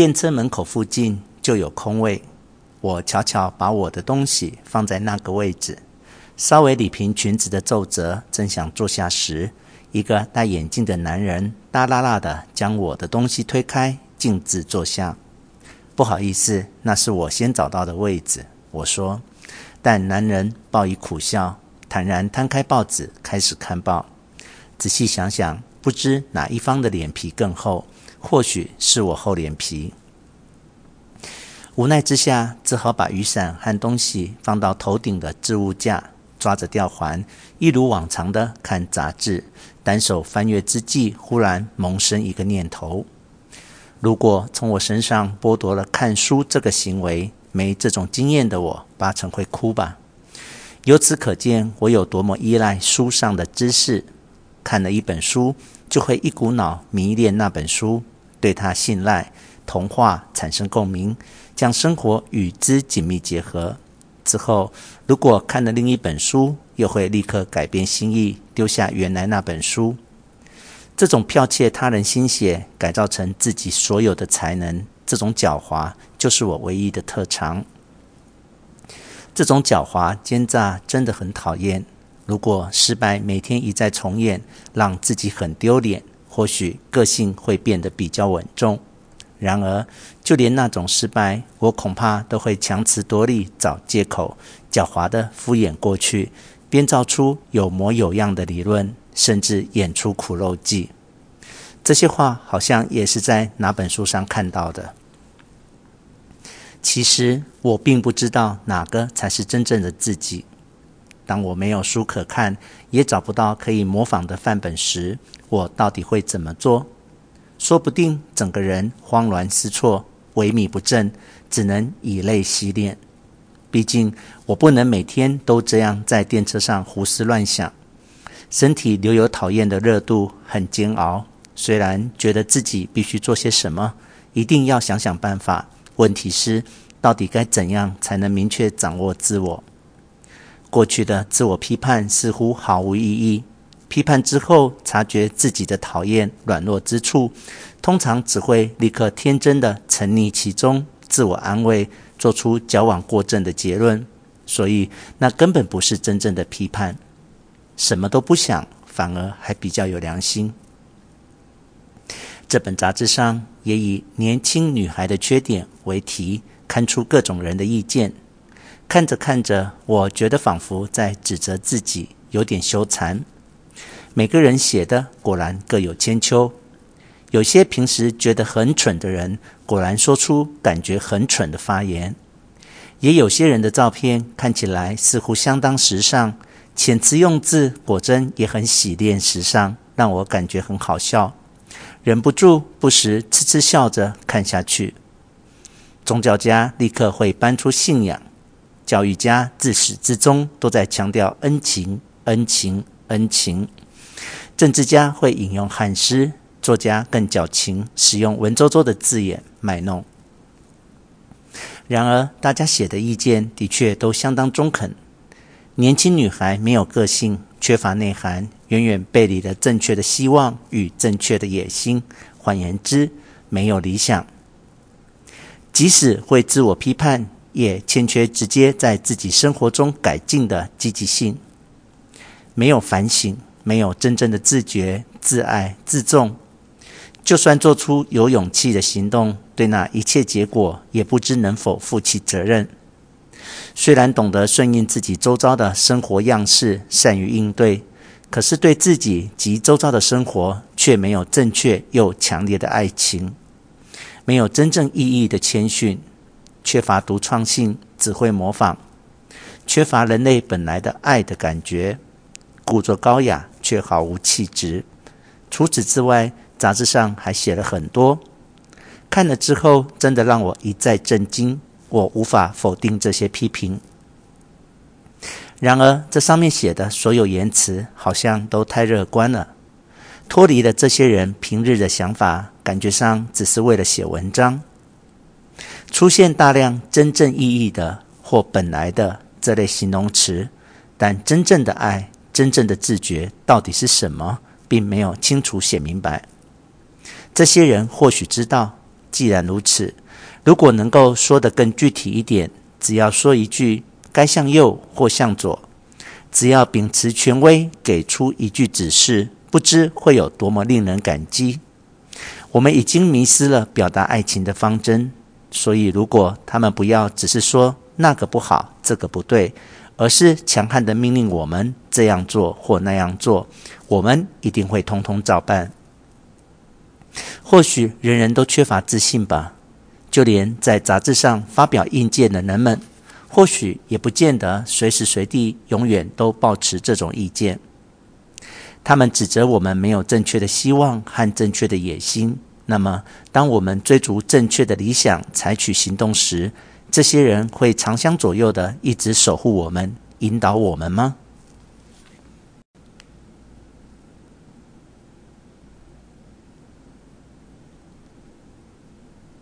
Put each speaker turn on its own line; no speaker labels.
电车门口附近就有空位，我悄悄把我的东西放在那个位置，稍微理平裙子的皱褶，正想坐下时，一个戴眼镜的男人大剌剌地将我的东西推开，径自坐下。不好意思，那是我先找到的位置。我说，但男人报以苦笑，坦然摊开报纸开始看报。仔细想想，不知哪一方的脸皮更厚，或许是我厚脸皮。无奈之下，只好把雨伞和东西放到头顶的置物架，抓着吊环，一如往常的看杂志。单手翻阅之际，忽然萌生一个念头。如果从我身上剥夺了看书这个行为，没这种经验的我，八成会哭吧。由此可见，我有多么依赖书上的知识。看了一本书，就会一股脑迷恋那本书，对它信赖，童话产生共鸣，将生活与之紧密结合。之后，如果看了另一本书，又会立刻改变心意，丢下原来那本书。这种剽窃他人心血，改造成自己所有的才能，这种狡猾就是我唯一的特长。这种狡猾奸诈真的很讨厌。如果失败每天一再重演，让自己很丢脸，或许个性会变得比较稳重。然而，就连那种失败，我恐怕都会强词夺理，找借口，狡猾地敷衍过去，编造出有模有样的理论。甚至演出苦肉计，这些话好像也是在哪本书上看到的。其实我并不知道哪个才是真正的自己。当我没有书可看，也找不到可以模仿的范本时，我到底会怎么做？说不定整个人慌乱失措、萎靡不振，只能以泪洗脸。毕竟我不能每天都这样在电车上胡思乱想。身体留有讨厌的热度，很煎熬。虽然觉得自己必须做些什么，一定要想想办法。问题是，到底该怎样才能明确掌握自我？过去的自我批判似乎毫无意义。批判之后，察觉自己的讨厌、软弱之处，通常只会立刻天真的沉溺其中，自我安慰，做出矫枉过正的结论。所以，那根本不是真正的批判。什么都不想，反而还比较有良心。这本杂志上也以“年轻女孩的缺点”为题，刊出各种人的意见。看着看着，我觉得仿佛在指责自己，有点羞惭。每个人写的果然各有千秋。有些平时觉得很蠢的人，果然说出感觉很蠢的发言。也有些人的照片看起来似乎相当时尚。遣词用字果真也很洗练时尚，让我感觉很好笑，忍不住不时痴痴笑着看下去。宗教家立刻会搬出信仰，教育家自始至终都在强调恩情、恩情、恩情。政治家会引用汉诗，作家更矫情，使用文绉绉的字眼卖弄。然而，大家写的意见的确都相当中肯。年轻女孩没有个性，缺乏内涵，远远背离了正确的希望与正确的野心。换言之，没有理想。即使会自我批判，也欠缺直接在自己生活中改进的积极性。没有反省，没有真正的自觉、自爱、自重。就算做出有勇气的行动，对那一切结果，也不知能否负起责任。虽然懂得顺应自己周遭的生活样式，善于应对，可是对自己及周遭的生活却没有正确又强烈的爱情，没有真正意义的谦逊，缺乏独创性，只会模仿，缺乏人类本来的爱的感觉，故作高雅却毫无气质。除此之外，杂志上还写了很多，看了之后真的让我一再震惊。我无法否定这些批评。然而，这上面写的所有言辞好像都太乐观了，脱离了这些人平日的想法，感觉上只是为了写文章。出现大量真正意义的或本来的这类形容词，但真正的爱、真正的自觉到底是什么，并没有清楚写明白。这些人或许知道，既然如此，如果能够说得更具体一点，只要说一句该向右或向左，只要秉持权威给出一句指示，不知会有多么令人感激。我们已经迷失了表达爱情的方针，所以如果他们不要只是说那个不好，这个不对，而是强悍的命令我们这样做或那样做，我们一定会通通照办。或许人人都缺乏自信吧，就连在杂志上发表意见的人们，或许也不见得随时随地永远都抱持这种意见。他们指责我们没有正确的希望和正确的野心。那么，当我们追逐正确的理想，采取行动时，这些人会长相左右的一直守护我们、引导我们吗？